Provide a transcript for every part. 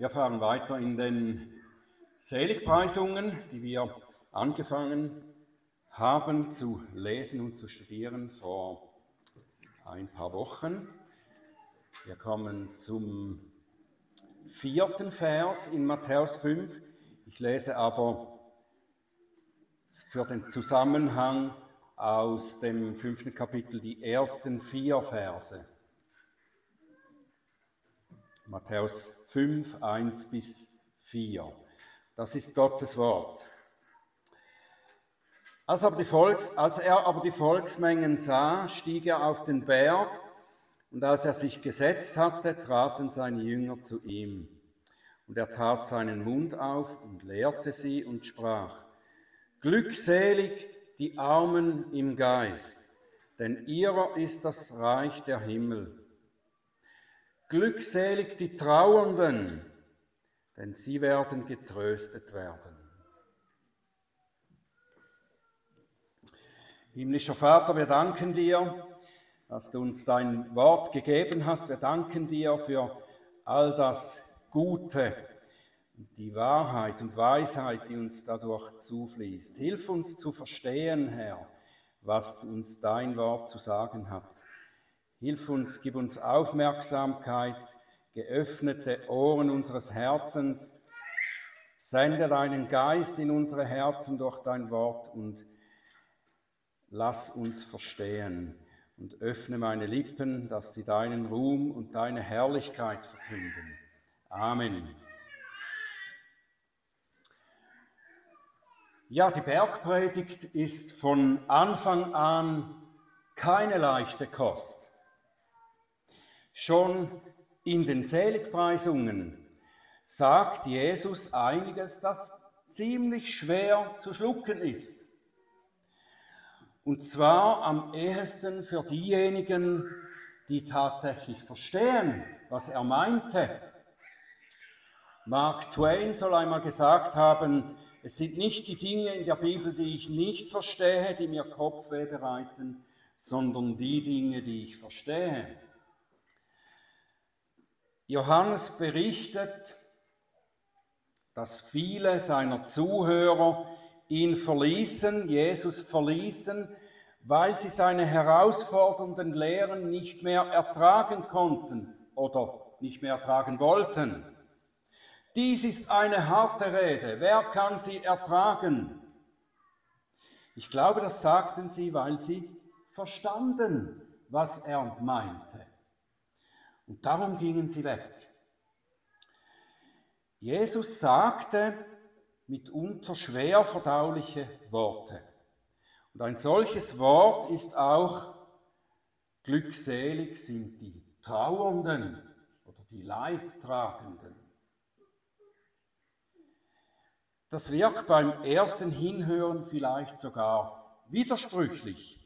Wir fahren weiter in den Seligpreisungen, die wir angefangen haben zu lesen und zu studieren vor ein paar Wochen. Wir kommen zum vierten Vers in Matthäus 5. Ich lese aber für den Zusammenhang aus dem fünften Kapitel die ersten vier Verse. Matthäus 5, 1 bis 4. Das ist Gottes Wort. Als, aber Volks, als er aber die Volksmengen sah, stieg er auf den Berg, und als er sich gesetzt hatte, traten seine Jünger zu ihm. Und er tat seinen Mund auf und lehrte sie und sprach, Glückselig die Armen im Geist, denn ihrer ist das Reich der Himmel. Glückselig die Trauernden, denn sie werden getröstet werden. Himmlischer Vater, wir danken dir, dass du uns dein Wort gegeben hast. Wir danken dir für all das Gute, die Wahrheit und Weisheit, die uns dadurch zufließt. Hilf uns zu verstehen, Herr, was uns dein Wort zu sagen hat. Hilf uns, gib uns Aufmerksamkeit, geöffnete Ohren unseres Herzens. Sende deinen Geist in unsere Herzen durch dein Wort und lass uns verstehen und öffne meine Lippen, dass sie deinen Ruhm und deine Herrlichkeit verkünden. Amen. Ja, die Bergpredigt ist von Anfang an keine leichte Kost. Schon in den Seligpreisungen sagt Jesus einiges, das ziemlich schwer zu schlucken ist. Und zwar am ehesten für diejenigen, die tatsächlich verstehen, was er meinte. Mark Twain soll einmal gesagt haben, es sind nicht die Dinge in der Bibel, die ich nicht verstehe, die mir Kopfweh bereiten, sondern die Dinge, die ich verstehe. Johannes berichtet, dass viele seiner Zuhörer ihn verließen, Jesus verließen, weil sie seine herausfordernden Lehren nicht mehr ertragen konnten oder nicht mehr ertragen wollten. Dies ist eine harte Rede, wer kann sie ertragen? Ich glaube, das sagten sie, weil sie verstanden, was er meinte. Und darum gingen sie weg. Jesus sagte mitunter schwer verdauliche Worte. Und ein solches Wort ist auch, glückselig sind die Trauernden oder die Leidtragenden. Das wirkt beim ersten Hinhören vielleicht sogar widersprüchlich.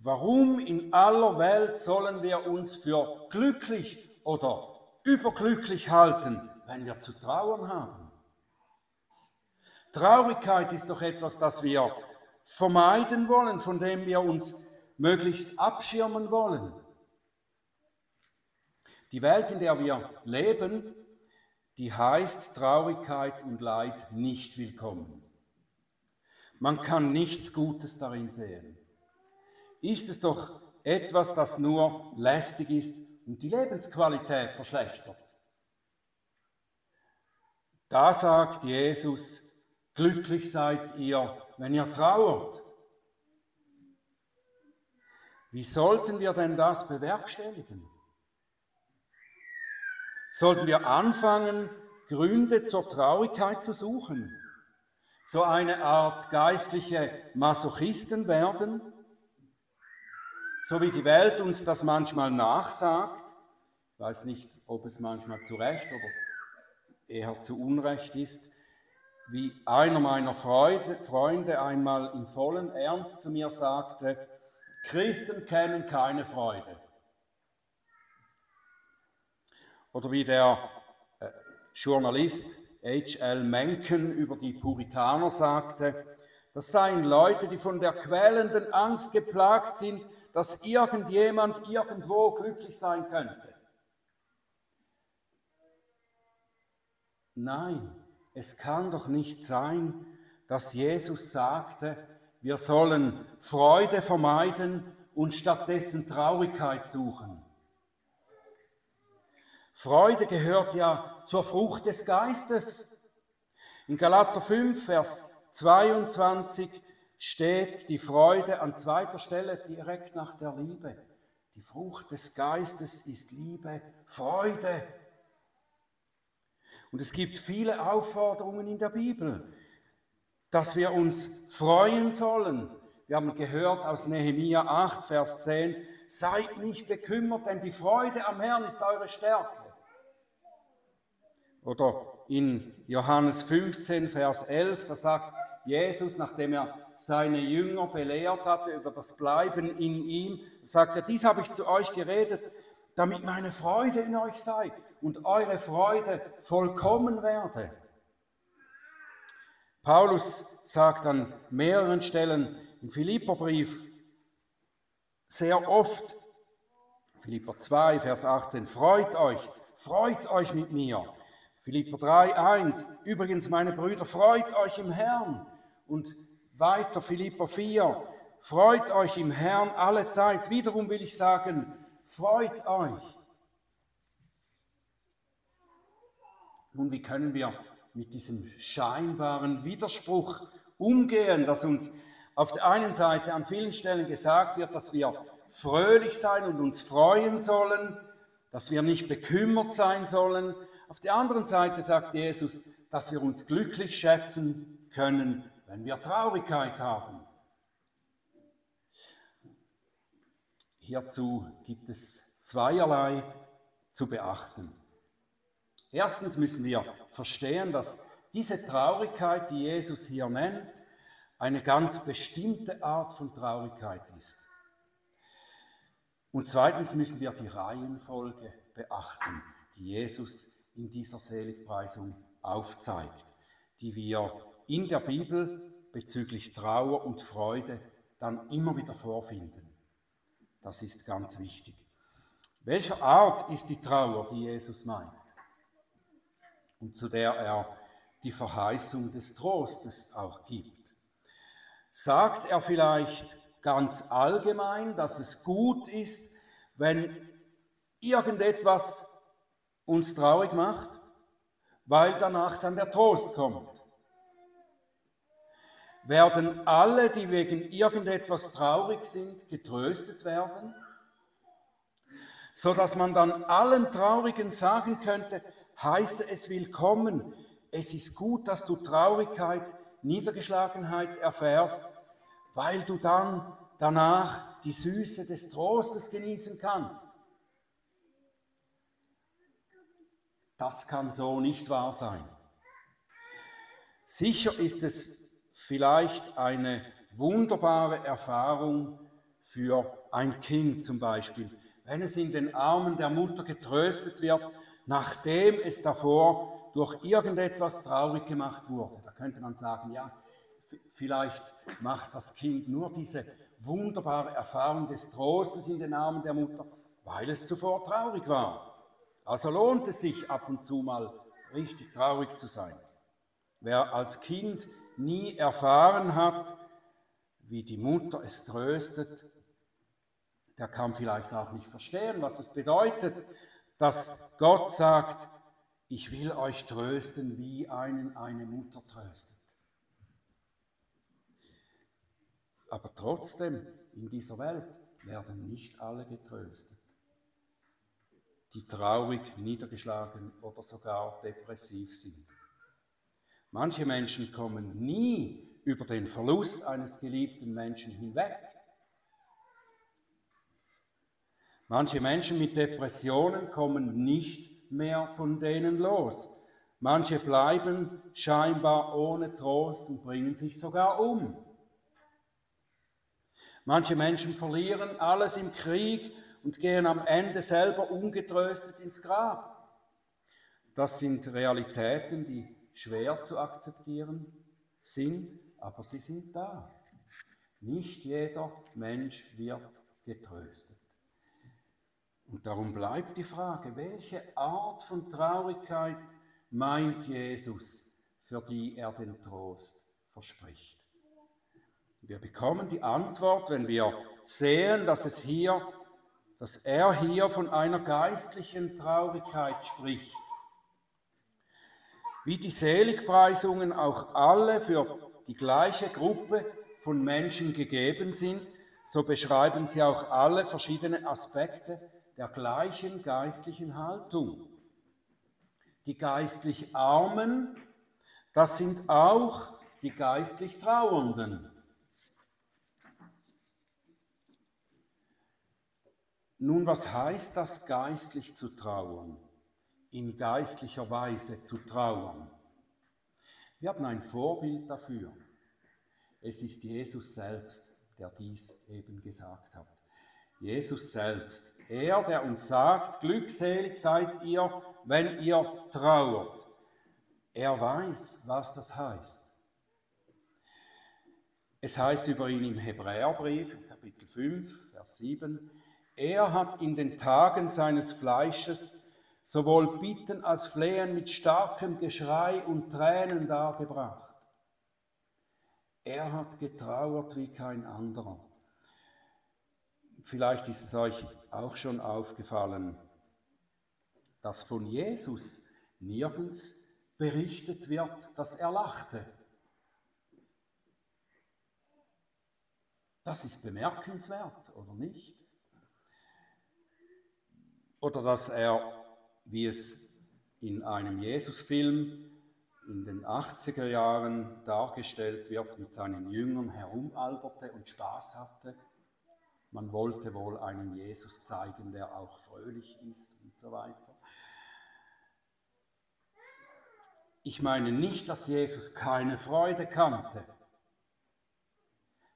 Warum in aller Welt sollen wir uns für glücklich oder überglücklich halten, wenn wir zu trauern haben? Traurigkeit ist doch etwas, das wir vermeiden wollen, von dem wir uns möglichst abschirmen wollen. Die Welt, in der wir leben, die heißt Traurigkeit und Leid nicht willkommen. Man kann nichts Gutes darin sehen ist es doch etwas, das nur lästig ist und die Lebensqualität verschlechtert. Da sagt Jesus, glücklich seid ihr, wenn ihr trauert. Wie sollten wir denn das bewerkstelligen? Sollten wir anfangen, Gründe zur Traurigkeit zu suchen? So eine Art geistliche Masochisten werden? So wie die Welt uns das manchmal nachsagt, ich weiß nicht, ob es manchmal zu Recht oder eher zu Unrecht ist, wie einer meiner Freunde einmal in vollem Ernst zu mir sagte, Christen kennen keine Freude. Oder wie der äh, Journalist H.L. Mencken über die Puritaner sagte, das seien Leute, die von der quälenden Angst geplagt sind, dass irgendjemand irgendwo glücklich sein könnte. nein, es kann doch nicht sein, dass Jesus sagte, wir sollen Freude vermeiden und stattdessen Traurigkeit suchen. Freude gehört ja zur Frucht des Geistes. In Galater 5, Vers 22 steht die Freude an zweiter Stelle direkt nach der Liebe. Die Frucht des Geistes ist Liebe, Freude. Und es gibt viele Aufforderungen in der Bibel, dass wir uns freuen sollen. Wir haben gehört aus Nehemia 8, Vers 10, seid nicht bekümmert, denn die Freude am Herrn ist eure Stärke. Oder in Johannes 15, Vers 11, da sagt Jesus, nachdem er seine Jünger belehrt hatte über das Bleiben in ihm, sagt er, dies habe ich zu euch geredet, damit meine Freude in euch sei und eure Freude vollkommen werde. Paulus sagt an mehreren Stellen im Philipperbrief sehr oft, Philipper 2, Vers 18, freut euch, freut euch mit mir. Philipper 3, 1. Übrigens, meine Brüder, freut euch im Herrn. Und weiter Philipper 4. Freut euch im Herrn alle Zeit. Wiederum will ich sagen, freut euch. Nun, wie können wir mit diesem scheinbaren Widerspruch umgehen, dass uns auf der einen Seite an vielen Stellen gesagt wird, dass wir fröhlich sein und uns freuen sollen, dass wir nicht bekümmert sein sollen, auf der anderen Seite sagt Jesus, dass wir uns glücklich schätzen können, wenn wir Traurigkeit haben. Hierzu gibt es zweierlei zu beachten. Erstens müssen wir verstehen, dass diese Traurigkeit, die Jesus hier nennt, eine ganz bestimmte Art von Traurigkeit ist. Und zweitens müssen wir die Reihenfolge beachten, die Jesus in dieser Seligpreisung aufzeigt, die wir in der Bibel bezüglich Trauer und Freude dann immer wieder vorfinden. Das ist ganz wichtig. Welcher Art ist die Trauer, die Jesus meint und zu der er die Verheißung des Trostes auch gibt? Sagt er vielleicht ganz allgemein, dass es gut ist, wenn irgendetwas uns traurig macht, weil danach dann der Trost kommt. Werden alle, die wegen irgendetwas traurig sind, getröstet werden, so dass man dann allen Traurigen sagen könnte, heiße es willkommen, es ist gut, dass du Traurigkeit, Niedergeschlagenheit erfährst, weil du dann danach die Süße des Trostes genießen kannst. Das kann so nicht wahr sein. Sicher ist es vielleicht eine wunderbare Erfahrung für ein Kind zum Beispiel, wenn es in den Armen der Mutter getröstet wird, nachdem es davor durch irgendetwas traurig gemacht wurde. Da könnte man sagen, ja, vielleicht macht das Kind nur diese wunderbare Erfahrung des Trostes in den Armen der Mutter, weil es zuvor traurig war. Also lohnt es sich ab und zu mal richtig traurig zu sein. Wer als Kind nie erfahren hat, wie die Mutter es tröstet, der kann vielleicht auch nicht verstehen, was es bedeutet, dass Gott sagt, ich will euch trösten, wie einen eine Mutter tröstet. Aber trotzdem, in dieser Welt werden nicht alle getröstet die traurig, niedergeschlagen oder sogar depressiv sind. Manche Menschen kommen nie über den Verlust eines geliebten Menschen hinweg. Manche Menschen mit Depressionen kommen nicht mehr von denen los. Manche bleiben scheinbar ohne Trost und bringen sich sogar um. Manche Menschen verlieren alles im Krieg und gehen am Ende selber ungetröstet ins Grab. Das sind Realitäten, die schwer zu akzeptieren sind, aber sie sind da. Nicht jeder Mensch wird getröstet. Und darum bleibt die Frage, welche Art von Traurigkeit meint Jesus, für die er den Trost verspricht. Wir bekommen die Antwort, wenn wir sehen, dass es hier, dass er hier von einer geistlichen Traurigkeit spricht. Wie die Seligpreisungen auch alle für die gleiche Gruppe von Menschen gegeben sind, so beschreiben sie auch alle verschiedene Aspekte der gleichen geistlichen Haltung. Die geistlich Armen, das sind auch die geistlich Trauernden. Nun, was heißt das geistlich zu trauern? In geistlicher Weise zu trauern. Wir haben ein Vorbild dafür. Es ist Jesus selbst, der dies eben gesagt hat. Jesus selbst, er, der uns sagt, glückselig seid ihr, wenn ihr trauert. Er weiß, was das heißt. Es heißt über ihn im Hebräerbrief, Kapitel 5, Vers 7, er hat in den Tagen seines Fleisches sowohl Bitten als Flehen mit starkem Geschrei und Tränen dargebracht. Er hat getrauert wie kein anderer. Vielleicht ist es euch auch schon aufgefallen, dass von Jesus nirgends berichtet wird, dass er lachte. Das ist bemerkenswert, oder nicht? Oder dass er, wie es in einem Jesus-Film in den 80er Jahren dargestellt wird, mit seinen Jüngern herumalberte und Spaß hatte. Man wollte wohl einen Jesus zeigen, der auch fröhlich ist und so weiter. Ich meine nicht, dass Jesus keine Freude kannte.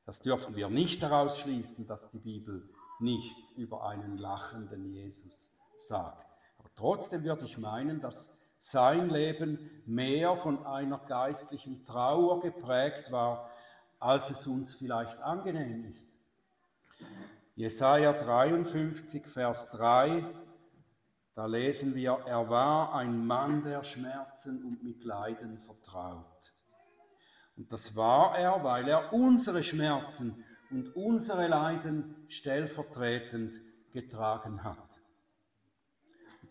Das dürfen wir nicht daraus schließen, dass die Bibel nichts über einen lachenden Jesus sagt. Trotzdem würde ich meinen, dass sein Leben mehr von einer geistlichen Trauer geprägt war, als es uns vielleicht angenehm ist. Jesaja 53, Vers 3, da lesen wir, er war ein Mann der Schmerzen und mit Leiden vertraut. Und das war er, weil er unsere Schmerzen und unsere Leiden stellvertretend getragen hat.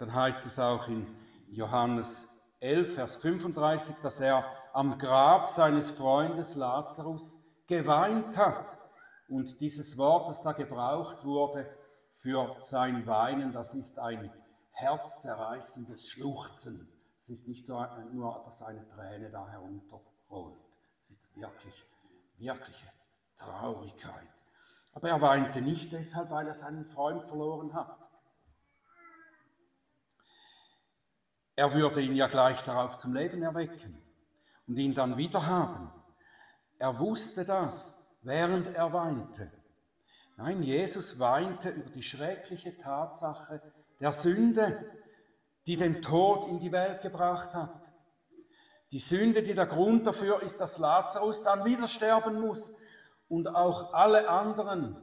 Dann heißt es auch in Johannes 11, Vers 35, dass er am Grab seines Freundes Lazarus geweint hat. Und dieses Wort, das da gebraucht wurde für sein Weinen, das ist ein herzzerreißendes Schluchzen. Es ist nicht nur, dass eine Träne da herunterrollt. Es ist wirklich, wirkliche Traurigkeit. Aber er weinte nicht deshalb, weil er seinen Freund verloren hat. Er würde ihn ja gleich darauf zum Leben erwecken und ihn dann wieder haben. Er wusste das, während er weinte. Nein, Jesus weinte über die schreckliche Tatsache der Sünde, die den Tod in die Welt gebracht hat. Die Sünde, die der Grund dafür ist, dass Lazarus dann wieder sterben muss, und auch alle anderen,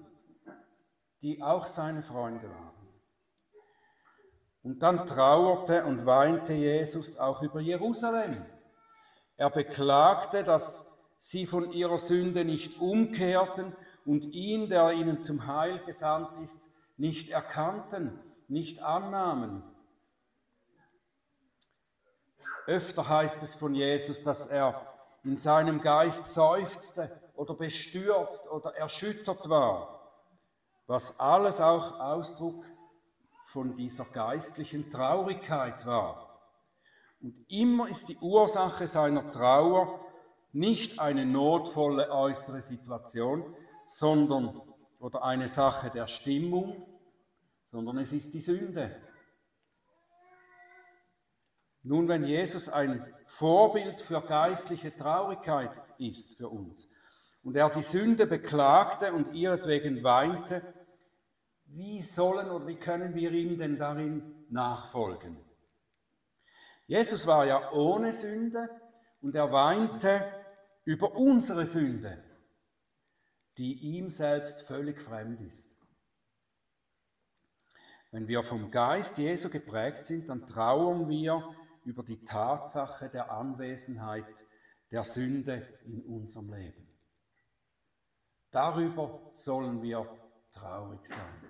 die auch seine Freunde waren. Und dann trauerte und weinte Jesus auch über Jerusalem. Er beklagte, dass sie von ihrer Sünde nicht umkehrten und ihn, der ihnen zum Heil gesandt ist, nicht erkannten, nicht annahmen. Öfter heißt es von Jesus, dass er in seinem Geist seufzte oder bestürzt oder erschüttert war, was alles auch Ausdruck von dieser geistlichen Traurigkeit war. Und immer ist die Ursache seiner Trauer nicht eine notvolle äußere Situation, sondern oder eine Sache der Stimmung, sondern es ist die Sünde. Nun, wenn Jesus ein Vorbild für geistliche Traurigkeit ist für uns, und er die Sünde beklagte und ihretwegen weinte, wie sollen oder wie können wir ihm denn darin nachfolgen? Jesus war ja ohne Sünde und er weinte über unsere Sünde, die ihm selbst völlig fremd ist. Wenn wir vom Geist Jesu geprägt sind, dann trauern wir über die Tatsache der Anwesenheit der Sünde in unserem Leben. Darüber sollen wir traurig sein.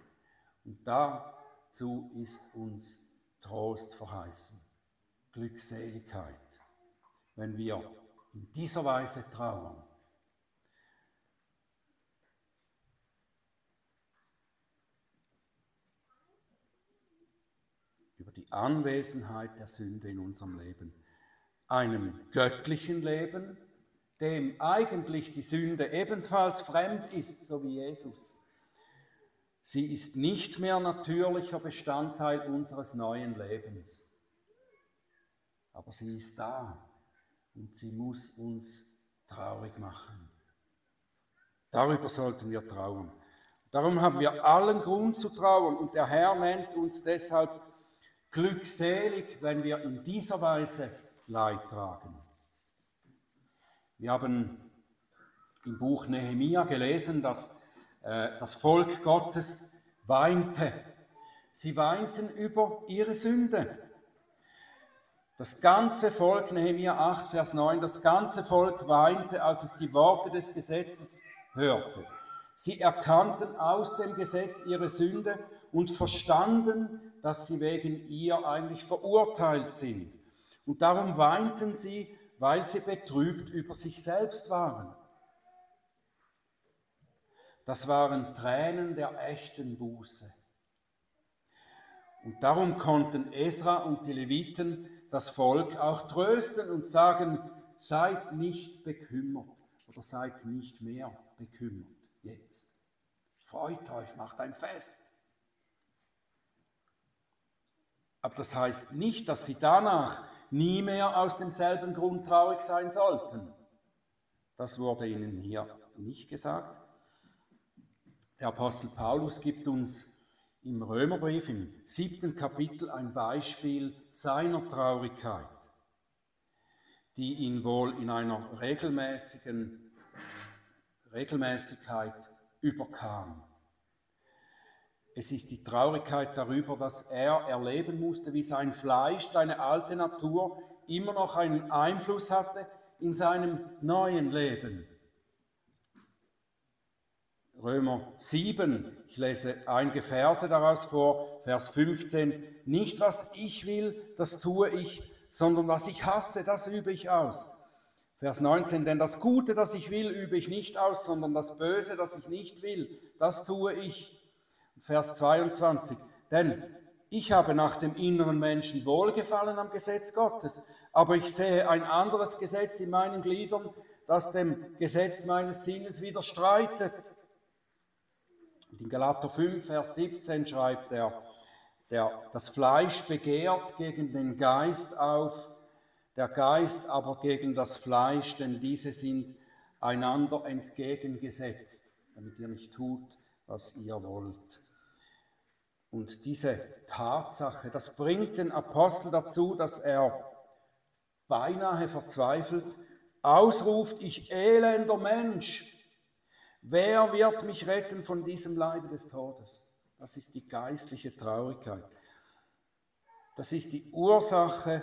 Und dazu ist uns Trost verheißen, Glückseligkeit, wenn wir in dieser Weise trauern. Über die Anwesenheit der Sünde in unserem Leben, einem göttlichen Leben, dem eigentlich die Sünde ebenfalls fremd ist, so wie Jesus. Sie ist nicht mehr natürlicher Bestandteil unseres neuen Lebens. Aber sie ist da und sie muss uns traurig machen. Darüber sollten wir trauern. Darum haben wir allen Grund zu trauern und der Herr nennt uns deshalb glückselig, wenn wir in dieser Weise Leid tragen. Wir haben im Buch Nehemia gelesen, dass das Volk Gottes weinte. Sie weinten über ihre Sünde. Das ganze Volk, Nehemiah 8, Vers 9, das ganze Volk weinte, als es die Worte des Gesetzes hörte. Sie erkannten aus dem Gesetz ihre Sünde und verstanden, dass sie wegen ihr eigentlich verurteilt sind. Und darum weinten sie, weil sie betrübt über sich selbst waren. Das waren Tränen der echten Buße. Und darum konnten Esra und die Leviten das Volk auch trösten und sagen, seid nicht bekümmert oder seid nicht mehr bekümmert jetzt. Freut euch, macht ein Fest. Aber das heißt nicht, dass sie danach nie mehr aus demselben Grund traurig sein sollten. Das wurde ihnen hier nicht gesagt. Der Apostel Paulus gibt uns im Römerbrief im siebten Kapitel ein Beispiel seiner Traurigkeit, die ihn wohl in einer regelmäßigen Regelmäßigkeit überkam. Es ist die Traurigkeit darüber, dass er erleben musste, wie sein Fleisch, seine alte Natur immer noch einen Einfluss hatte in seinem neuen Leben. Römer 7, ich lese einige Verse daraus vor, Vers 15, nicht was ich will, das tue ich, sondern was ich hasse, das übe ich aus. Vers 19, denn das Gute, das ich will, übe ich nicht aus, sondern das Böse, das ich nicht will, das tue ich. Vers 22, denn ich habe nach dem inneren Menschen Wohlgefallen am Gesetz Gottes, aber ich sehe ein anderes Gesetz in meinen Gliedern, das dem Gesetz meines Sinnes widerstreitet und in Galater 5, Vers 17 schreibt er, der, das Fleisch begehrt gegen den Geist auf, der Geist aber gegen das Fleisch, denn diese sind einander entgegengesetzt, damit ihr nicht tut, was ihr wollt. Und diese Tatsache, das bringt den Apostel dazu, dass er beinahe verzweifelt ausruft, ich elender Mensch, Wer wird mich retten von diesem Leide des Todes? Das ist die geistliche Traurigkeit. Das ist die Ursache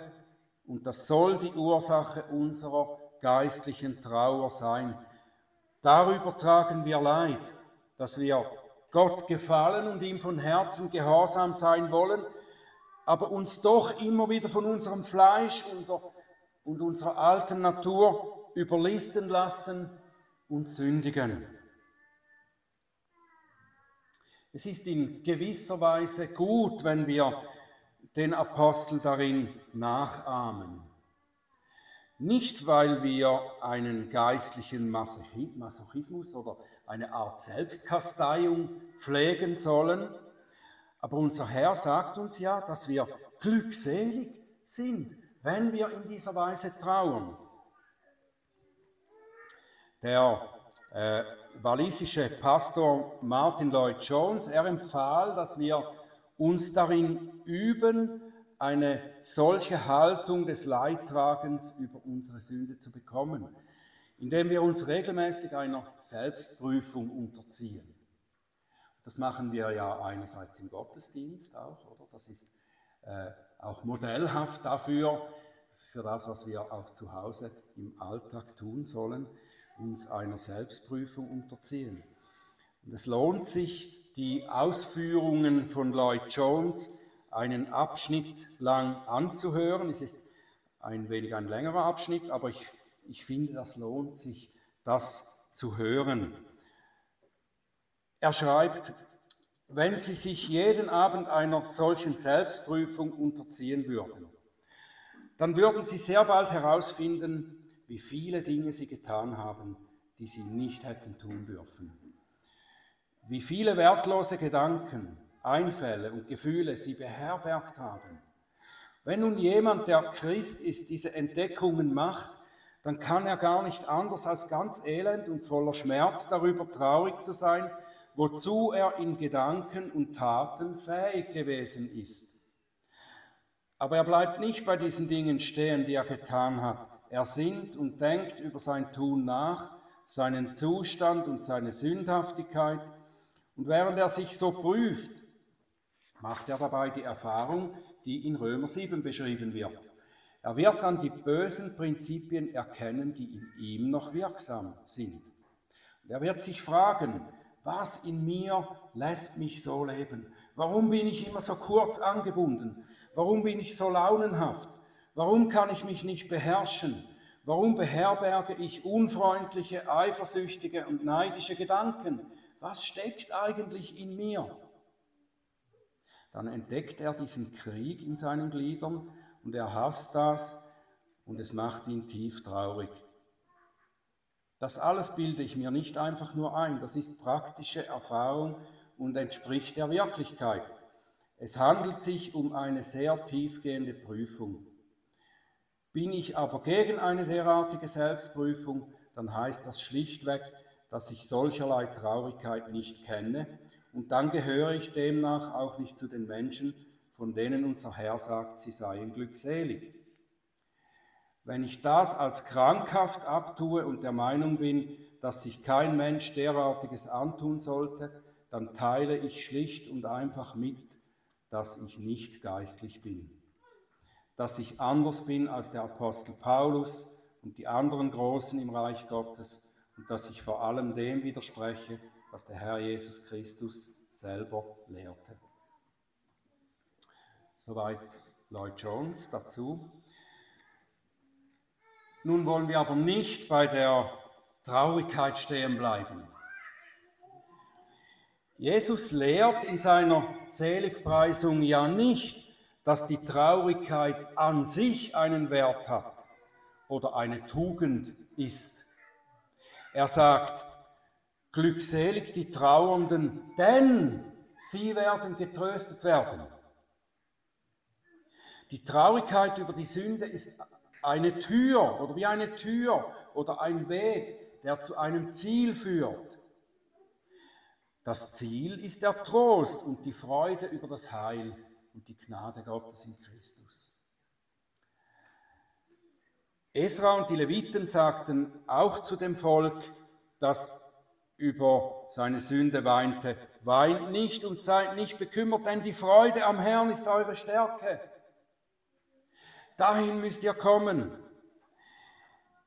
und das soll die Ursache unserer geistlichen Trauer sein. Darüber tragen wir Leid, dass wir Gott gefallen und ihm von Herzen gehorsam sein wollen, aber uns doch immer wieder von unserem Fleisch und unserer alten Natur überlisten lassen und sündigen. Es ist in gewisser Weise gut, wenn wir den Apostel darin nachahmen. Nicht, weil wir einen geistlichen Masochismus oder eine Art Selbstkasteiung pflegen sollen, aber unser Herr sagt uns ja, dass wir glückselig sind, wenn wir in dieser Weise trauern. Der äh, walisische Pastor Martin Lloyd Jones, er empfahl, dass wir uns darin üben, eine solche Haltung des Leidtragens über unsere Sünde zu bekommen, indem wir uns regelmäßig einer Selbstprüfung unterziehen. Das machen wir ja einerseits im Gottesdienst auch, oder? Das ist äh, auch modellhaft dafür, für das, was wir auch zu Hause im Alltag tun sollen, uns einer Selbstprüfung unterziehen. Und es lohnt sich, die Ausführungen von Lloyd Jones einen Abschnitt lang anzuhören. Es ist ein wenig ein längerer Abschnitt, aber ich, ich finde, das lohnt sich, das zu hören. Er schreibt, wenn Sie sich jeden Abend einer solchen Selbstprüfung unterziehen würden, dann würden Sie sehr bald herausfinden, wie viele Dinge Sie getan haben, die Sie nicht hätten tun dürfen. Wie viele wertlose Gedanken, Einfälle und Gefühle Sie beherbergt haben. Wenn nun jemand, der Christ ist, diese Entdeckungen macht, dann kann er gar nicht anders als ganz elend und voller Schmerz darüber traurig zu sein, wozu er in Gedanken und Taten fähig gewesen ist. Aber er bleibt nicht bei diesen Dingen stehen, die er getan hat. Er sinnt und denkt über sein Tun nach, seinen Zustand und seine Sündhaftigkeit. Und während er sich so prüft, macht er dabei die Erfahrung, die in Römer 7 beschrieben wird. Er wird dann die bösen Prinzipien erkennen, die in ihm noch wirksam sind. Und er wird sich fragen, was in mir lässt mich so leben? Warum bin ich immer so kurz angebunden? Warum bin ich so launenhaft? Warum kann ich mich nicht beherrschen? Warum beherberge ich unfreundliche, eifersüchtige und neidische Gedanken? Was steckt eigentlich in mir? Dann entdeckt er diesen Krieg in seinen Gliedern und er hasst das und es macht ihn tief traurig. Das alles bilde ich mir nicht einfach nur ein, das ist praktische Erfahrung und entspricht der Wirklichkeit. Es handelt sich um eine sehr tiefgehende Prüfung. Bin ich aber gegen eine derartige Selbstprüfung, dann heißt das schlichtweg, dass ich solcherlei Traurigkeit nicht kenne und dann gehöre ich demnach auch nicht zu den Menschen, von denen unser Herr sagt, sie seien glückselig. Wenn ich das als krankhaft abtue und der Meinung bin, dass sich kein Mensch derartiges antun sollte, dann teile ich schlicht und einfach mit, dass ich nicht geistlich bin, dass ich anders bin als der Apostel Paulus und die anderen Großen im Reich Gottes und dass ich vor allem dem widerspreche, was der Herr Jesus Christus selber lehrte. Soweit Lloyd Jones dazu. Nun wollen wir aber nicht bei der Traurigkeit stehen bleiben. Jesus lehrt in seiner Seligpreisung ja nicht, dass die Traurigkeit an sich einen Wert hat oder eine Tugend ist. Er sagt, glückselig die Trauernden, denn sie werden getröstet werden. Die Traurigkeit über die Sünde ist eine Tür oder wie eine Tür oder ein Weg, der zu einem Ziel führt. Das Ziel ist der Trost und die Freude über das Heil und die Gnade Gottes in Christus. Esra und die Leviten sagten auch zu dem Volk, das über seine Sünde weinte, weint nicht und seid nicht bekümmert, denn die Freude am Herrn ist eure Stärke. Dahin müsst ihr kommen.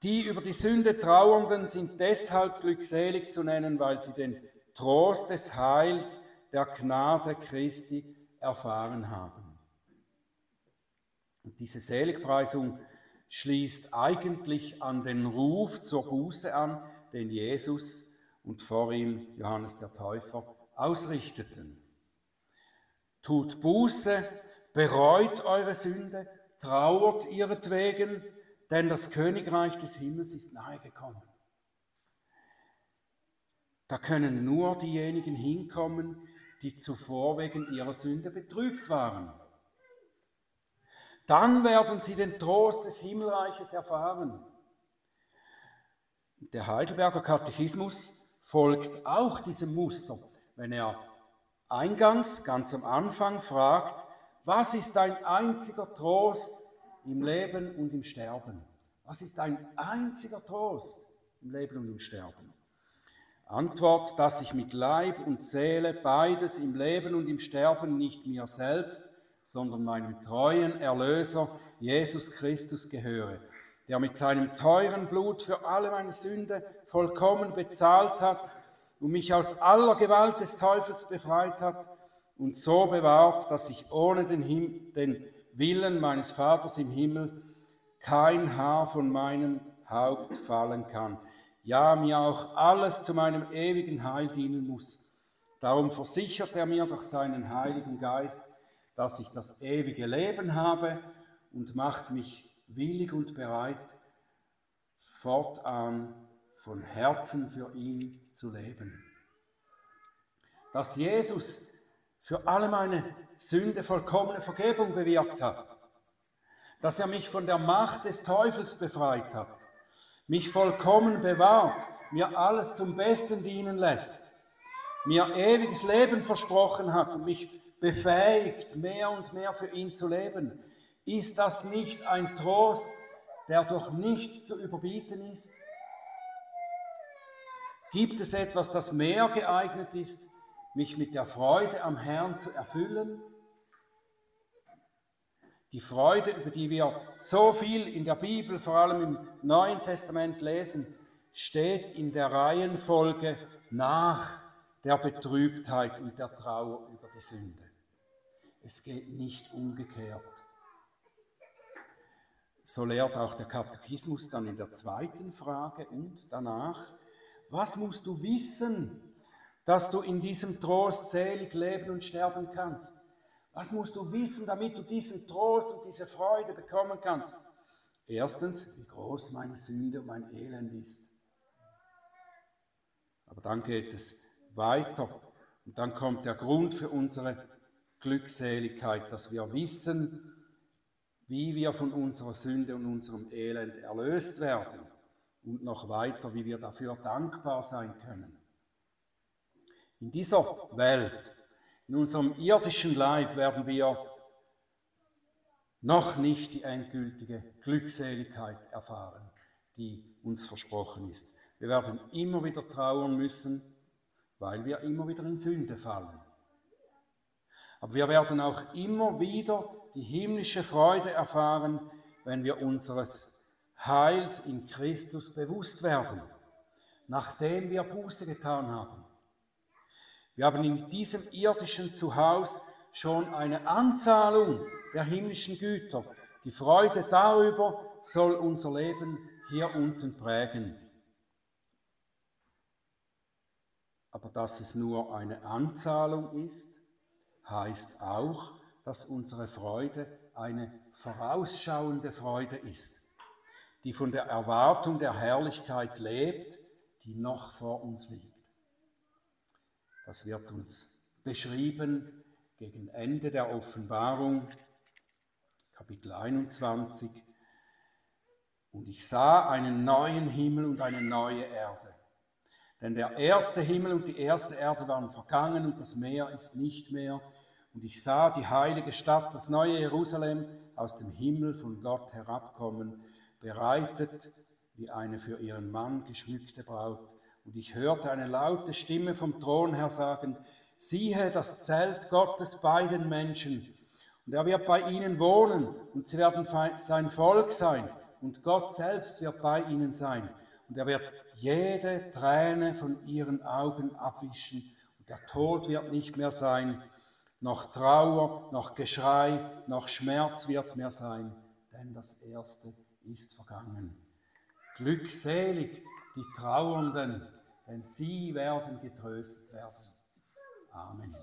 Die über die Sünde Trauernden sind deshalb glückselig zu nennen, weil sie den Trost des Heils, der Gnade Christi erfahren haben. Und diese Seligpreisung schließt eigentlich an den Ruf zur Buße an, den Jesus und vor ihm Johannes der Täufer ausrichteten. Tut Buße, bereut eure Sünde trauert ihretwegen, denn das Königreich des Himmels ist nahegekommen. Da können nur diejenigen hinkommen, die zuvor wegen ihrer Sünde betrübt waren. Dann werden sie den Trost des Himmelreiches erfahren. Der Heidelberger Katechismus folgt auch diesem Muster, wenn er eingangs, ganz am Anfang fragt, was ist dein einziger Trost im Leben und im Sterben? Was ist dein einziger Trost im Leben und im Sterben? Antwort, dass ich mit Leib und Seele beides im Leben und im Sterben nicht mir selbst, sondern meinem treuen Erlöser Jesus Christus gehöre, der mit seinem teuren Blut für alle meine Sünde vollkommen bezahlt hat und mich aus aller Gewalt des Teufels befreit hat und so bewahrt, dass ich ohne den, Him den Willen meines Vaters im Himmel kein Haar von meinem Haupt fallen kann. Ja, mir auch alles zu meinem ewigen Heil dienen muss. Darum versichert er mir durch seinen Heiligen Geist, dass ich das ewige Leben habe und macht mich willig und bereit, fortan von Herzen für ihn zu leben. Dass Jesus für alle meine Sünde vollkommene Vergebung bewirkt hat, dass er mich von der Macht des Teufels befreit hat, mich vollkommen bewahrt, mir alles zum Besten dienen lässt, mir ewiges Leben versprochen hat und mich befähigt, mehr und mehr für ihn zu leben. Ist das nicht ein Trost, der durch nichts zu überbieten ist? Gibt es etwas, das mehr geeignet ist, mich mit der Freude am Herrn zu erfüllen? Die Freude, über die wir so viel in der Bibel, vor allem im Neuen Testament lesen, steht in der Reihenfolge nach der Betrübtheit und der Trauer über die Sünde. Es geht nicht umgekehrt. So lehrt auch der Katechismus dann in der zweiten Frage und danach, was musst du wissen, dass du in diesem Trost selig leben und sterben kannst? Was musst du wissen, damit du diesen Trost und diese Freude bekommen kannst? Erstens, wie groß meine Sünde und mein Elend ist. Aber dann geht es weiter. Und dann kommt der Grund für unsere Glückseligkeit, dass wir wissen, wie wir von unserer Sünde und unserem Elend erlöst werden und noch weiter, wie wir dafür dankbar sein können. In dieser Welt, in unserem irdischen Leib werden wir noch nicht die endgültige Glückseligkeit erfahren, die uns versprochen ist. Wir werden immer wieder trauern müssen, weil wir immer wieder in Sünde fallen. Aber wir werden auch immer wieder die himmlische Freude erfahren, wenn wir unseres Heils in Christus bewusst werden, nachdem wir Buße getan haben. Wir haben in diesem irdischen Zuhause schon eine Anzahlung der himmlischen Güter. Die Freude darüber soll unser Leben hier unten prägen. Aber dass es nur eine Anzahlung ist, heißt auch, dass unsere Freude eine vorausschauende Freude ist, die von der Erwartung der Herrlichkeit lebt, die noch vor uns liegt. Das wird uns beschrieben gegen Ende der Offenbarung, Kapitel 21. Und ich sah einen neuen Himmel und eine neue Erde. Denn der erste Himmel und die erste Erde waren vergangen und das Meer ist nicht mehr. Und ich sah die heilige Stadt, das neue Jerusalem, aus dem Himmel von Gott herabkommen, bereitet wie eine für ihren Mann geschmückte Braut. Und ich hörte eine laute Stimme vom Thron her sagen, siehe das Zelt Gottes bei den Menschen. Und er wird bei ihnen wohnen und sie werden sein Volk sein. Und Gott selbst wird bei ihnen sein. Und er wird jede Träne von ihren Augen abwischen. Und der Tod wird nicht mehr sein noch Trauer, noch Geschrei, noch Schmerz wird mehr sein, denn das Erste ist vergangen. Glückselig die Trauernden, denn sie werden getröstet werden. Amen.